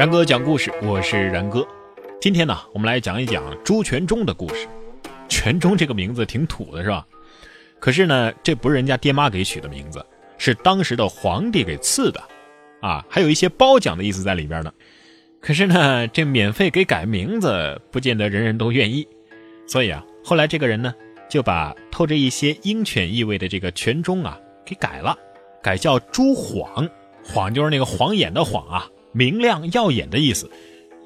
然哥讲故事，我是然哥。今天呢，我们来讲一讲朱全忠的故事。全忠这个名字挺土的，是吧？可是呢，这不是人家爹妈给取的名字，是当时的皇帝给赐的，啊，还有一些褒奖的意思在里边呢。可是呢，这免费给改名字，不见得人人都愿意。所以啊，后来这个人呢，就把透着一些鹰犬意味的这个全忠啊，给改了，改叫朱晃。晃就是那个晃眼的晃啊。明亮耀眼的意思，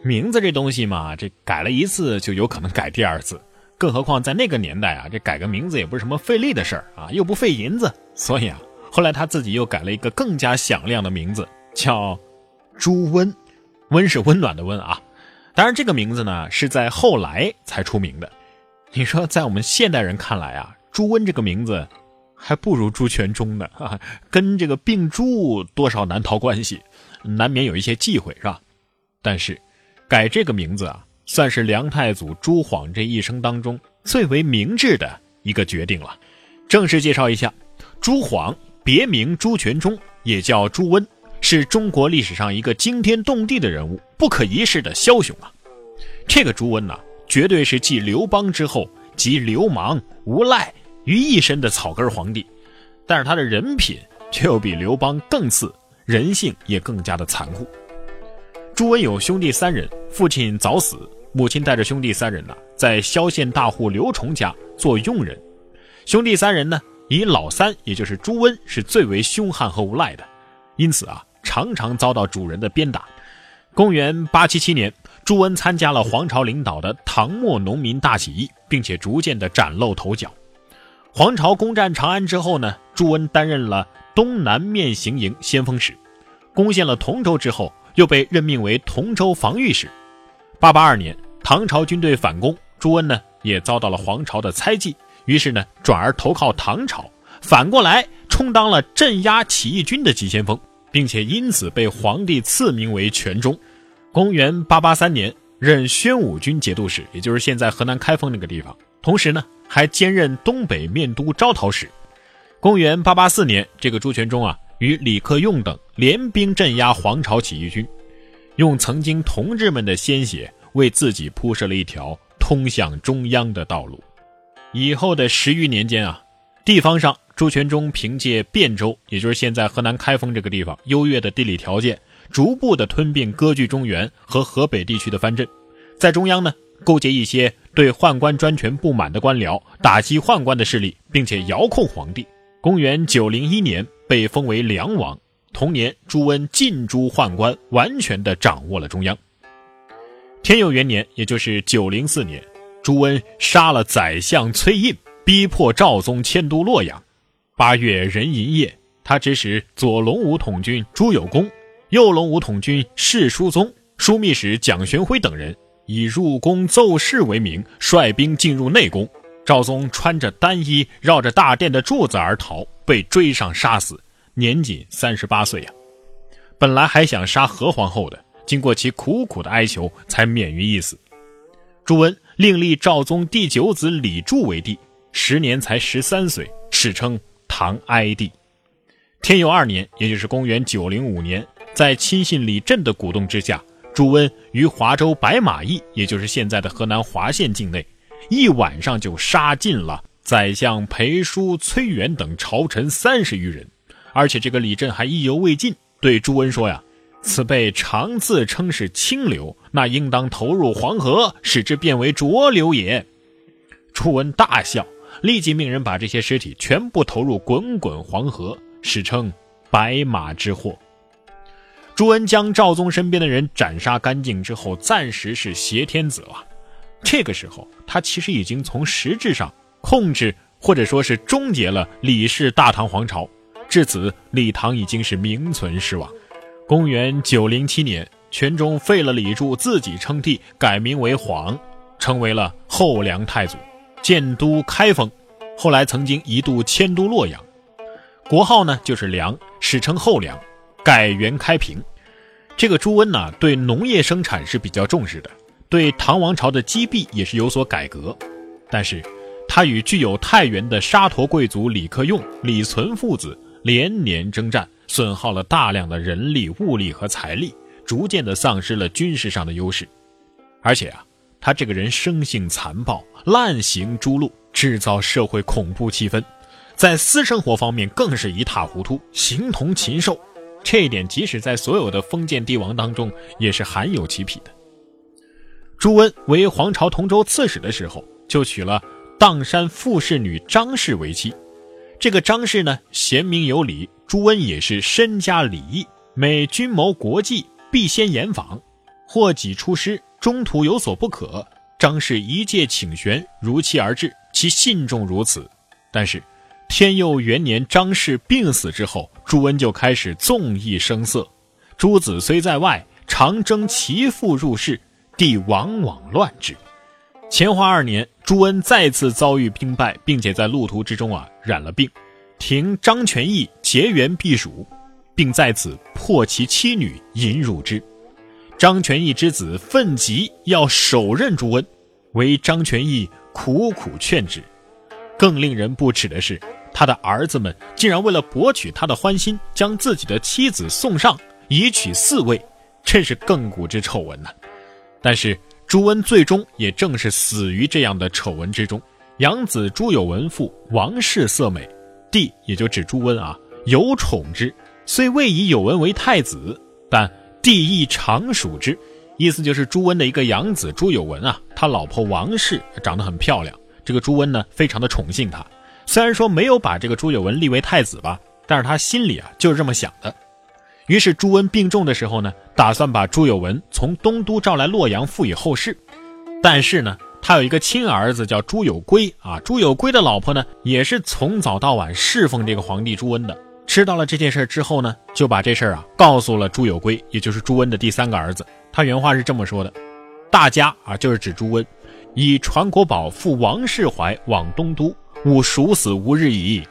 名字这东西嘛，这改了一次就有可能改第二次，更何况在那个年代啊，这改个名字也不是什么费力的事儿啊，又不费银子，所以啊，后来他自己又改了一个更加响亮的名字，叫朱温，温是温暖的温啊。当然，这个名字呢是在后来才出名的。你说，在我们现代人看来啊，朱温这个名字还不如朱全忠呢，跟这个病猪多少难逃关系。难免有一些忌讳，是吧？但是，改这个名字啊，算是梁太祖朱晃这一生当中最为明智的一个决定了。正式介绍一下，朱晃别名朱全忠，也叫朱温，是中国历史上一个惊天动地的人物，不可一世的枭雄啊！这个朱温呐，绝对是继刘邦之后集流氓无赖于一身的草根皇帝，但是他的人品却又比刘邦更次。人性也更加的残酷。朱温有兄弟三人，父亲早死，母亲带着兄弟三人呢，在萧县大户刘崇家做佣人。兄弟三人呢，以老三，也就是朱温，是最为凶悍和无赖的，因此啊，常常遭到主人的鞭打。公元八七七年，朱温参加了黄巢领导的唐末农民大起义，并且逐渐的崭露头角。黄巢攻占长安之后呢，朱温担任了。东南面行营先锋使，攻陷了同州之后，又被任命为同州防御使。八八二年，唐朝军队反攻，朱温呢也遭到了黄巢的猜忌，于是呢转而投靠唐朝，反过来充当了镇压起义军的急先锋，并且因此被皇帝赐名为全忠。公元八八三年，任宣武军节度使，也就是现在河南开封那个地方，同时呢还兼任东北面都招讨使。公元八八四年，这个朱全忠啊，与李克用等联兵镇压黄巢起义军，用曾经同志们的鲜血为自己铺设了一条通向中央的道路。以后的十余年间啊，地方上朱全忠凭借汴州，也就是现在河南开封这个地方优越的地理条件，逐步的吞并割据中原和河北地区的藩镇，在中央呢，勾结一些对宦官专权不满的官僚，打击宦官的势力，并且遥控皇帝。公元九零一年被封为梁王，同年朱温尽诛宦官，完全的掌握了中央。天佑元年，也就是九零四年，朱温杀了宰相崔胤，逼迫赵宗迁都洛阳。八月壬寅夜，他指使左龙武统军朱有功、右龙武统军释书宗、枢密使蒋玄辉等人，以入宫奏事为名，率兵进入内宫。赵宗穿着单衣，绕着大殿的柱子而逃，被追上杀死，年仅三十八岁呀。本来还想杀何皇后的，经过其苦苦的哀求，才免于一死。朱温另立赵宗第九子李柱为帝，时年才十三岁，史称唐哀帝。天佑二年，也就是公元九零五年，在亲信李振的鼓动之下，朱温于华州白马驿，也就是现在的河南滑县境内。一晚上就杀尽了宰相裴叔、崔元等朝臣三十余人，而且这个李振还意犹未尽，对朱温说：“呀，此辈常自称是清流，那应当投入黄河，使之变为浊流也。”朱温大笑，立即命人把这些尸体全部投入滚滚黄河，史称“白马之祸”。朱温将赵宗身边的人斩杀干净之后，暂时是挟天子了。这个时候，他其实已经从实质上控制或者说是终结了李氏大唐皇朝。至此，李唐已经是名存实亡。公元九零七年，全忠废了李柱，自己称帝，改名为晃，成为了后梁太祖，建都开封。后来曾经一度迁都洛阳，国号呢就是梁，史称后梁，改元开平。这个朱温呢，对农业生产是比较重视的。对唐王朝的积弊也是有所改革，但是他与具有太原的沙陀贵族李克用、李存父子连年征战，损耗了大量的人力、物力和财力，逐渐的丧失了军事上的优势。而且啊，他这个人生性残暴，滥行诛戮，制造社会恐怖气氛，在私生活方面更是一塌糊涂，形同禽兽。这一点，即使在所有的封建帝王当中，也是罕有其匹的。朱温为皇朝同州刺史的时候，就娶了砀山傅氏女张氏为妻。这个张氏呢，贤明有礼，朱温也是身家礼义。每君谋国计，必先严访，或己出师。中途有所不可，张氏一介请玄，如期而至，其信重如此。但是，天佑元年张氏病死之后，朱温就开始纵意声色。诸子虽在外，常征其父入室，帝往往乱之。乾化二年，朱温再次遭遇兵败，并且在路途之中啊染了病，停张全义结缘避暑，并在此迫其妻女引辱之。张全义之子愤极，要手刃朱温，为张全义苦苦劝止。更令人不齿的是，他的儿子们竟然为了博取他的欢心，将自己的妻子送上，以娶嗣位，真是亘古之丑闻呐！但是朱温最终也正是死于这样的丑闻之中。养子朱有文父王氏色美，帝也就指朱温啊，有宠之，虽未以有文为太子，但。帝亦常属之，意思就是朱温的一个养子朱有文啊，他老婆王氏长得很漂亮，这个朱温呢非常的宠幸他。虽然说没有把这个朱有文立为太子吧，但是他心里啊就是这么想的。于是朱温病重的时候呢，打算把朱有文从东都召来洛阳辅以后事。但是呢，他有一个亲儿子叫朱有圭啊，朱有圭的老婆呢也是从早到晚侍奉这个皇帝朱温的。知道了这件事之后呢，就把这事儿啊告诉了朱有圭，也就是朱温的第三个儿子。他原话是这么说的：“大家啊，就是指朱温，以传国宝赴王世怀往东都，吾殊死无日矣。”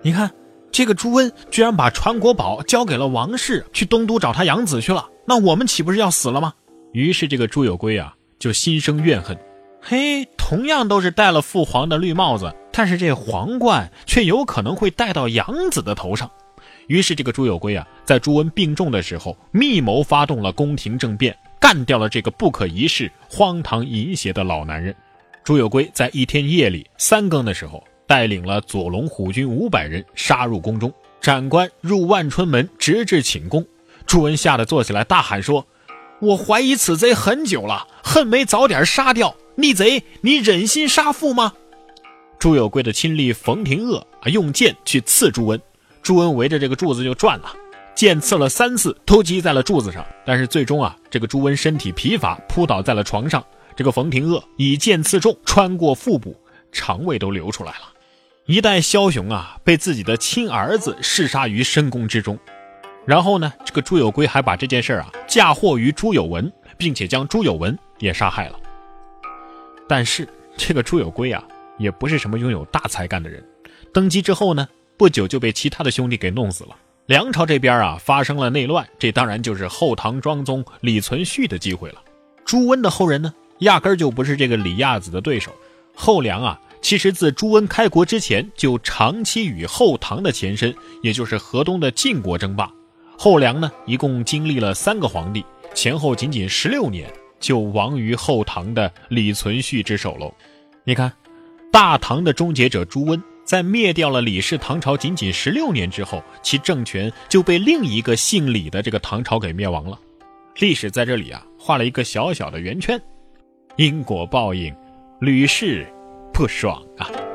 你看，这个朱温居然把传国宝交给了王氏，去东都找他养子去了。那我们岂不是要死了吗？于是这个朱有圭啊，就心生怨恨。嘿，同样都是戴了父皇的绿帽子。但是这皇冠却有可能会戴到养子的头上，于是这个朱有圭啊，在朱温病重的时候，密谋发动了宫廷政变，干掉了这个不可一世、荒唐淫邪的老男人。朱有圭在一天夜里三更的时候，带领了左龙虎军五百人杀入宫中，斩官入万春门，直至寝宫。朱温吓得坐起来，大喊说：“我怀疑此贼很久了，恨没早点杀掉。逆贼，你忍心杀父吗？”朱有圭的亲历冯廷鄂啊，用剑去刺朱温，朱温围着这个柱子就转了，剑刺了三次，都击在了柱子上。但是最终啊，这个朱温身体疲乏，扑倒在了床上。这个冯廷鄂以剑刺中，穿过腹部，肠胃都流出来了。一代枭雄啊，被自己的亲儿子弑杀于深宫之中。然后呢，这个朱有圭还把这件事啊嫁祸于朱有文，并且将朱有文也杀害了。但是这个朱有圭啊。也不是什么拥有大才干的人，登基之后呢，不久就被其他的兄弟给弄死了。梁朝这边啊发生了内乱，这当然就是后唐庄宗李存勖的机会了。朱温的后人呢，压根儿就不是这个李亚子的对手。后梁啊，其实自朱温开国之前就长期与后唐的前身，也就是河东的晋国争霸。后梁呢，一共经历了三个皇帝，前后仅仅十六年，就亡于后唐的李存勖之手喽。你看。大唐的终结者朱温，在灭掉了李氏唐朝仅仅十六年之后，其政权就被另一个姓李的这个唐朝给灭亡了。历史在这里啊，画了一个小小的圆圈，因果报应，吕氏不爽啊。